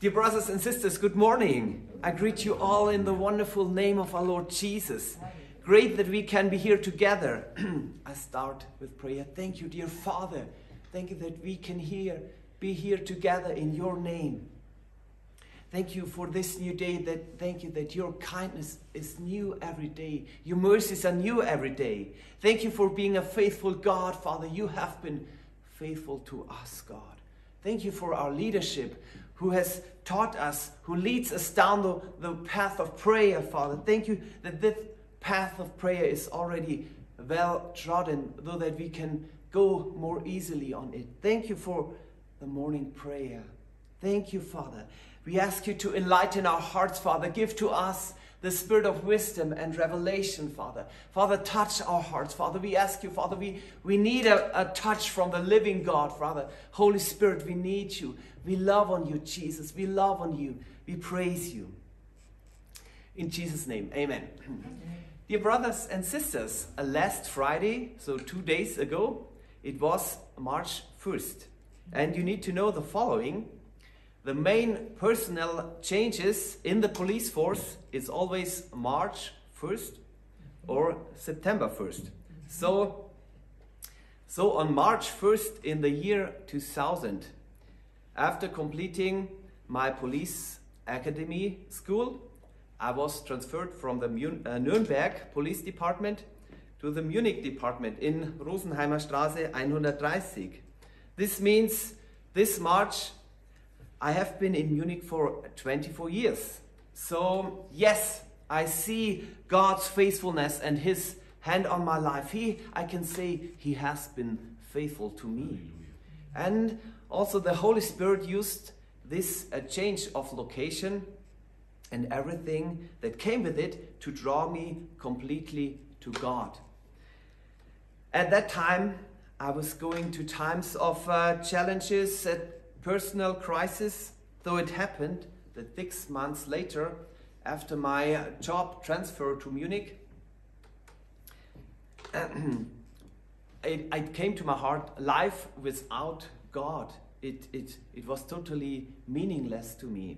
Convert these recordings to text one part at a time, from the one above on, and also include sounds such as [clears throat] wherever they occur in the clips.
Dear brothers and sisters, good morning. I greet you all in the wonderful name of our Lord Jesus. Great that we can be here together. [clears throat] I start with prayer. Thank you, dear Father. Thank you that we can here be here together in your name. Thank you for this new day. That thank you that your kindness is new every day. Your mercies are new every day. Thank you for being a faithful God, Father. You have been faithful to us, God. Thank you for our leadership who has taught us, who leads us down the, the path of prayer, Father. Thank you that this path of prayer is already well trodden, though that we can go more easily on it. Thank you for the morning prayer. Thank you, Father. We ask you to enlighten our hearts, Father. Give to us the spirit of wisdom and revelation, Father. Father, touch our hearts, Father. We ask you, Father, we, we need a, a touch from the living God, Father. Holy Spirit, we need you. We love on you, Jesus. We love on you. We praise you. In Jesus' name, amen. Dear brothers and sisters, uh, last Friday, so two days ago, it was March 1st. And you need to know the following the main personnel changes in the police force is always March 1st or September 1st. So, so on March 1st in the year 2000, after completing my police academy school, I was transferred from the Mun uh, Police Department to the Munich Department in Rosenheimer Straße 130. This means this March I have been in Munich for 24 years. So, yes, I see God's faithfulness and His hand on my life. He, I can say, He has been faithful to me. And also, the Holy Spirit used this uh, change of location and everything that came with it to draw me completely to God. At that time, I was going to times of uh, challenges, at personal crisis, though it happened that six months later, after my job transfer to Munich, [clears throat] it, it, came to my heart life without God. It, it, it was totally meaningless to me.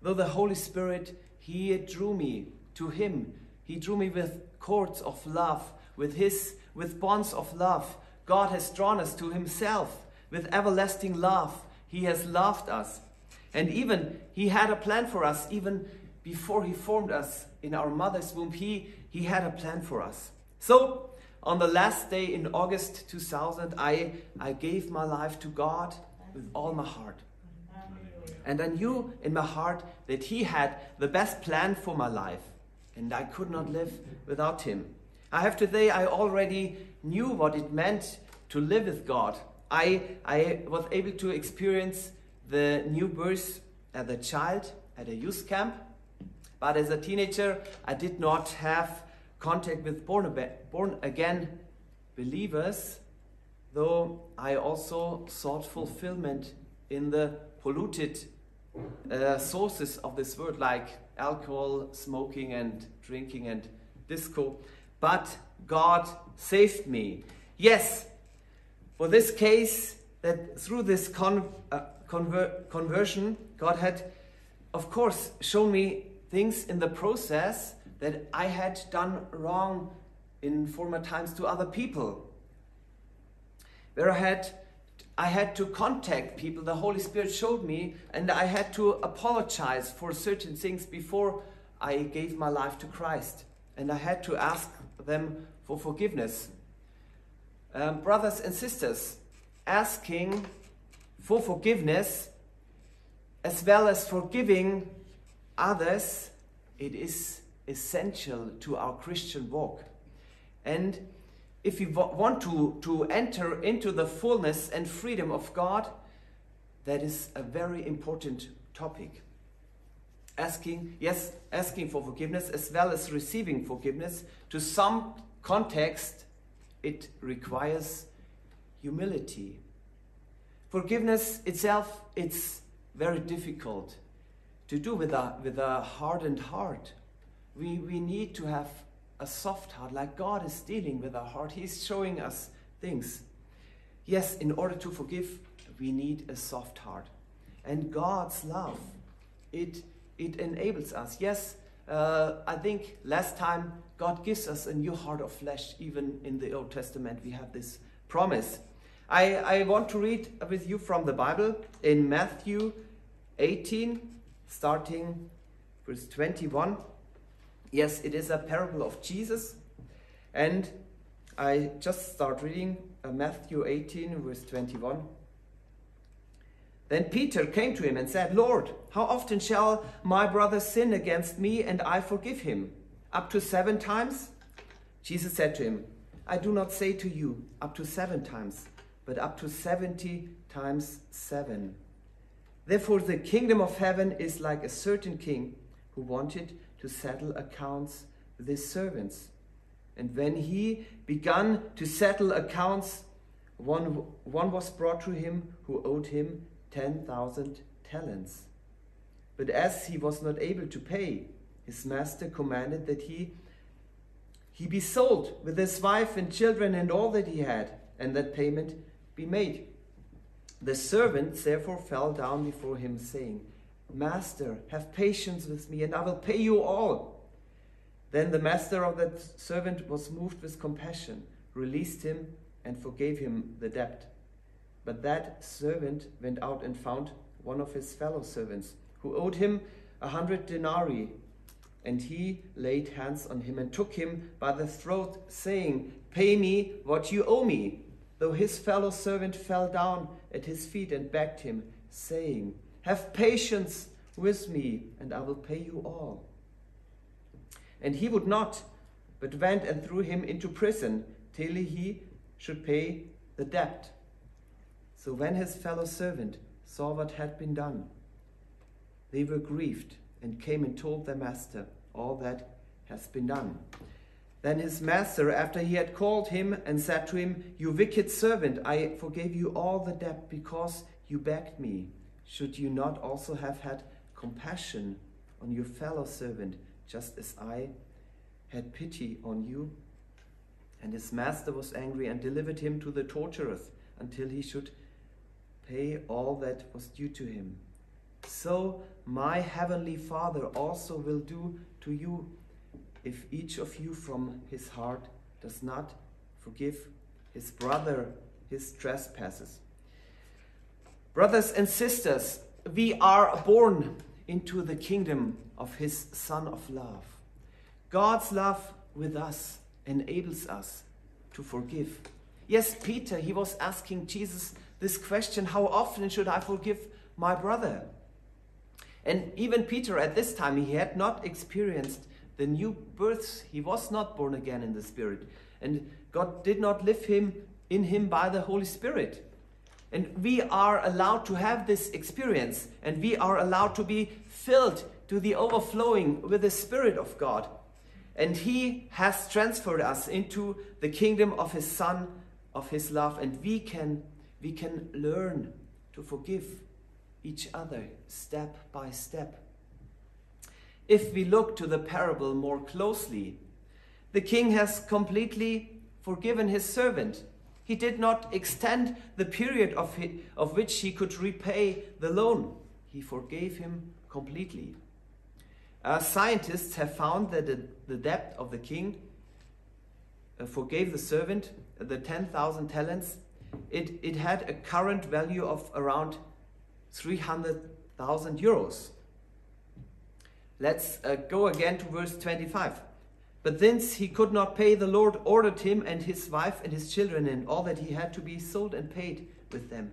Though the Holy Spirit, He drew me to Him. He drew me with cords of love, with His, with bonds of love. God has drawn us to Himself with everlasting love. He has loved us. And even He had a plan for us, even before He formed us in our mother's womb. He, he had a plan for us. So, on the last day in August 2000, I, I gave my life to God with all my heart. And I knew in my heart that He had the best plan for my life, and I could not live without Him. I have to say, I already knew what it meant to live with God I, I was able to experience the new birth as a child at a youth camp. But as a teenager, I did not have contact with born, born again believers, though I also sought fulfillment in the polluted uh, sources of this world, like alcohol, smoking, and drinking, and disco. But God saved me. Yes, for this case, that through this con uh, conver conversion, God had, of course, shown me things in the process that I had done wrong in former times to other people. Where I had, I had to contact people, the Holy Spirit showed me, and I had to apologize for certain things before I gave my life to Christ. And I had to ask them for forgiveness. Um, brothers and sisters, asking for forgiveness as well as forgiving others, it is essential to our Christian walk. And if we want to, to enter into the fullness and freedom of God, that is a very important topic. Asking, yes, asking for forgiveness as well as receiving forgiveness, to some context, it requires humility. Forgiveness itself, it's very difficult to do with a, with a hardened heart. We, we need to have a soft heart, like God is dealing with our heart. He's showing us things. Yes, in order to forgive, we need a soft heart. And God's love it, it enables us. Yes, uh, I think last time God gives us a new heart of flesh, even in the Old Testament, we have this promise. I, I want to read with you from the Bible in Matthew 18, starting verse 21. Yes, it is a parable of Jesus. And I just start reading uh, Matthew 18, verse 21. Then Peter came to him and said, Lord, how often shall my brother sin against me and I forgive him? Up to seven times? Jesus said to him, I do not say to you up to seven times, but up to seventy times seven. Therefore, the kingdom of heaven is like a certain king who wanted to settle accounts with his servants. And when he began to settle accounts, one, one was brought to him who owed him 10,000 talents. But as he was not able to pay, his master commanded that he, he be sold with his wife and children and all that he had, and that payment be made. The servant therefore fell down before him, saying, Master, have patience with me, and I will pay you all. Then the master of that servant was moved with compassion, released him, and forgave him the debt. But that servant went out and found one of his fellow servants, who owed him a hundred denarii. And he laid hands on him and took him by the throat, saying, Pay me what you owe me. Though his fellow servant fell down at his feet and begged him, saying, Have patience with me, and I will pay you all. And he would not, but went and threw him into prison till he should pay the debt. So when his fellow servant saw what had been done, they were grieved and came and told their master all that has been done. Then his master, after he had called him and said to him, You wicked servant, I forgave you all the debt because you begged me. Should you not also have had compassion on your fellow servant, just as I had pity on you? And his master was angry and delivered him to the torturers until he should pay all that was due to him. So my heavenly Father also will do to you if each of you from his heart does not forgive his brother his trespasses. Brothers and sisters, we are born into the kingdom of his Son of love. God's love with us enables us to forgive. Yes, Peter, he was asking Jesus this question how often should I forgive my brother? And even Peter at this time, he had not experienced the new birth. He was not born again in the Spirit. And God did not live him in him by the Holy Spirit. And we are allowed to have this experience, and we are allowed to be filled to the overflowing with the Spirit of God. And He has transferred us into the kingdom of His Son, of His love, and we can we can learn to forgive each other step by step. If we look to the parable more closely, the king has completely forgiven his servant. He did not extend the period of, he, of which he could repay the loan. He forgave him completely. Uh, scientists have found that the, the debt of the king uh, forgave the servant the 10,000 talents it, it had a current value of around 300,000 euros. Let's uh, go again to verse 25. But since he could not pay, the Lord ordered him and his wife and his children and all that he had to be sold and paid with them.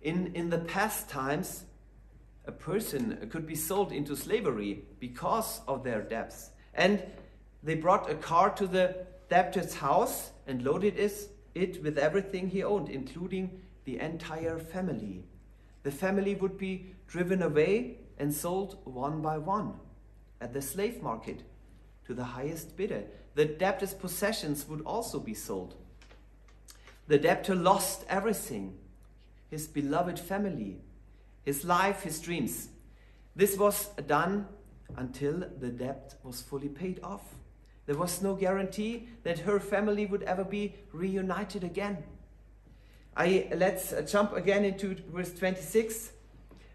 In, in the past times, a person could be sold into slavery because of their debts. And they brought a car to the debtor's house and loaded it it with everything he owned, including the entire family. The family would be driven away and sold one by one at the slave market to the highest bidder. The debtor's possessions would also be sold. The debtor lost everything his beloved family, his life, his dreams. This was done until the debt was fully paid off. There was no guarantee that her family would ever be reunited again. I, let's uh, jump again into verse 26.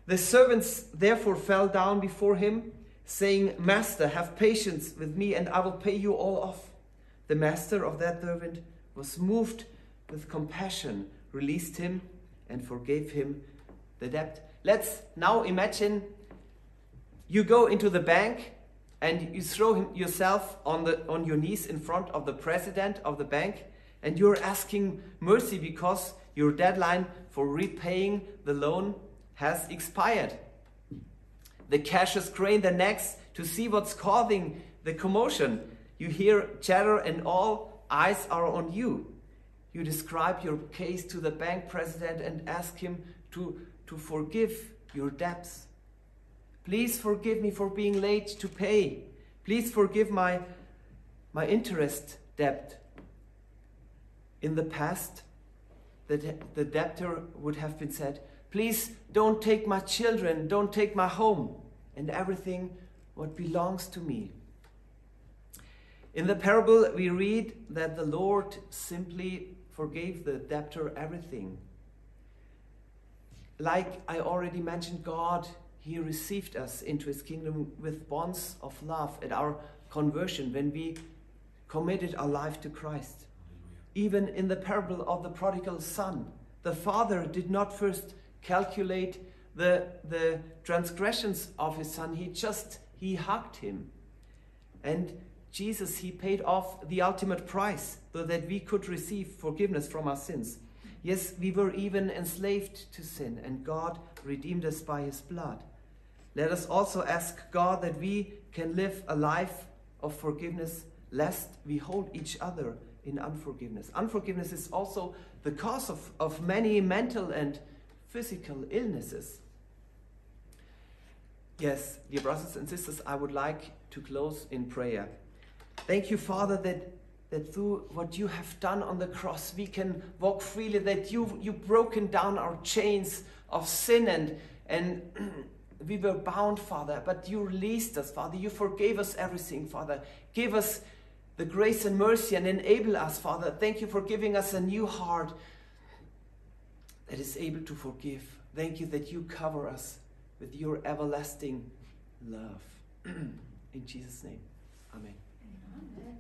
The servants therefore fell down before him, saying, Master, have patience with me, and I will pay you all off. The master of that servant was moved with compassion, released him, and forgave him the debt. Let's now imagine you go into the bank and you throw yourself on, the, on your knees in front of the president of the bank, and you're asking mercy because your deadline for repaying the loan has expired. The cashiers crane their necks to see what's causing the commotion. You hear chatter, and all eyes are on you. You describe your case to the bank president and ask him to, to forgive your debts. Please forgive me for being late to pay. Please forgive my, my interest debt. In the past, the, the debtor would have been said, Please don't take my children, don't take my home, and everything what belongs to me. In the parable, we read that the Lord simply forgave the debtor everything. Like I already mentioned, God, He received us into His kingdom with bonds of love at our conversion when we committed our life to Christ. Even in the parable of the prodigal son, the father did not first calculate the, the transgressions of his son. He just, he hugged him. And Jesus, he paid off the ultimate price so that we could receive forgiveness from our sins. Yes, we were even enslaved to sin, and God redeemed us by his blood. Let us also ask God that we can live a life of forgiveness, lest we hold each other in unforgiveness. Unforgiveness is also the cause of, of many mental and physical illnesses. Yes, dear brothers and sisters, I would like to close in prayer. Thank you, Father, that, that through what you have done on the cross, we can walk freely, that you, you've broken down our chains of sin and, and [clears throat] we were bound, Father, but you released us, Father. You forgave us everything, Father. Give us the grace and mercy and enable us, Father. Thank you for giving us a new heart that is able to forgive. Thank you that you cover us with your everlasting love. [clears throat] In Jesus' name, Amen. Amen.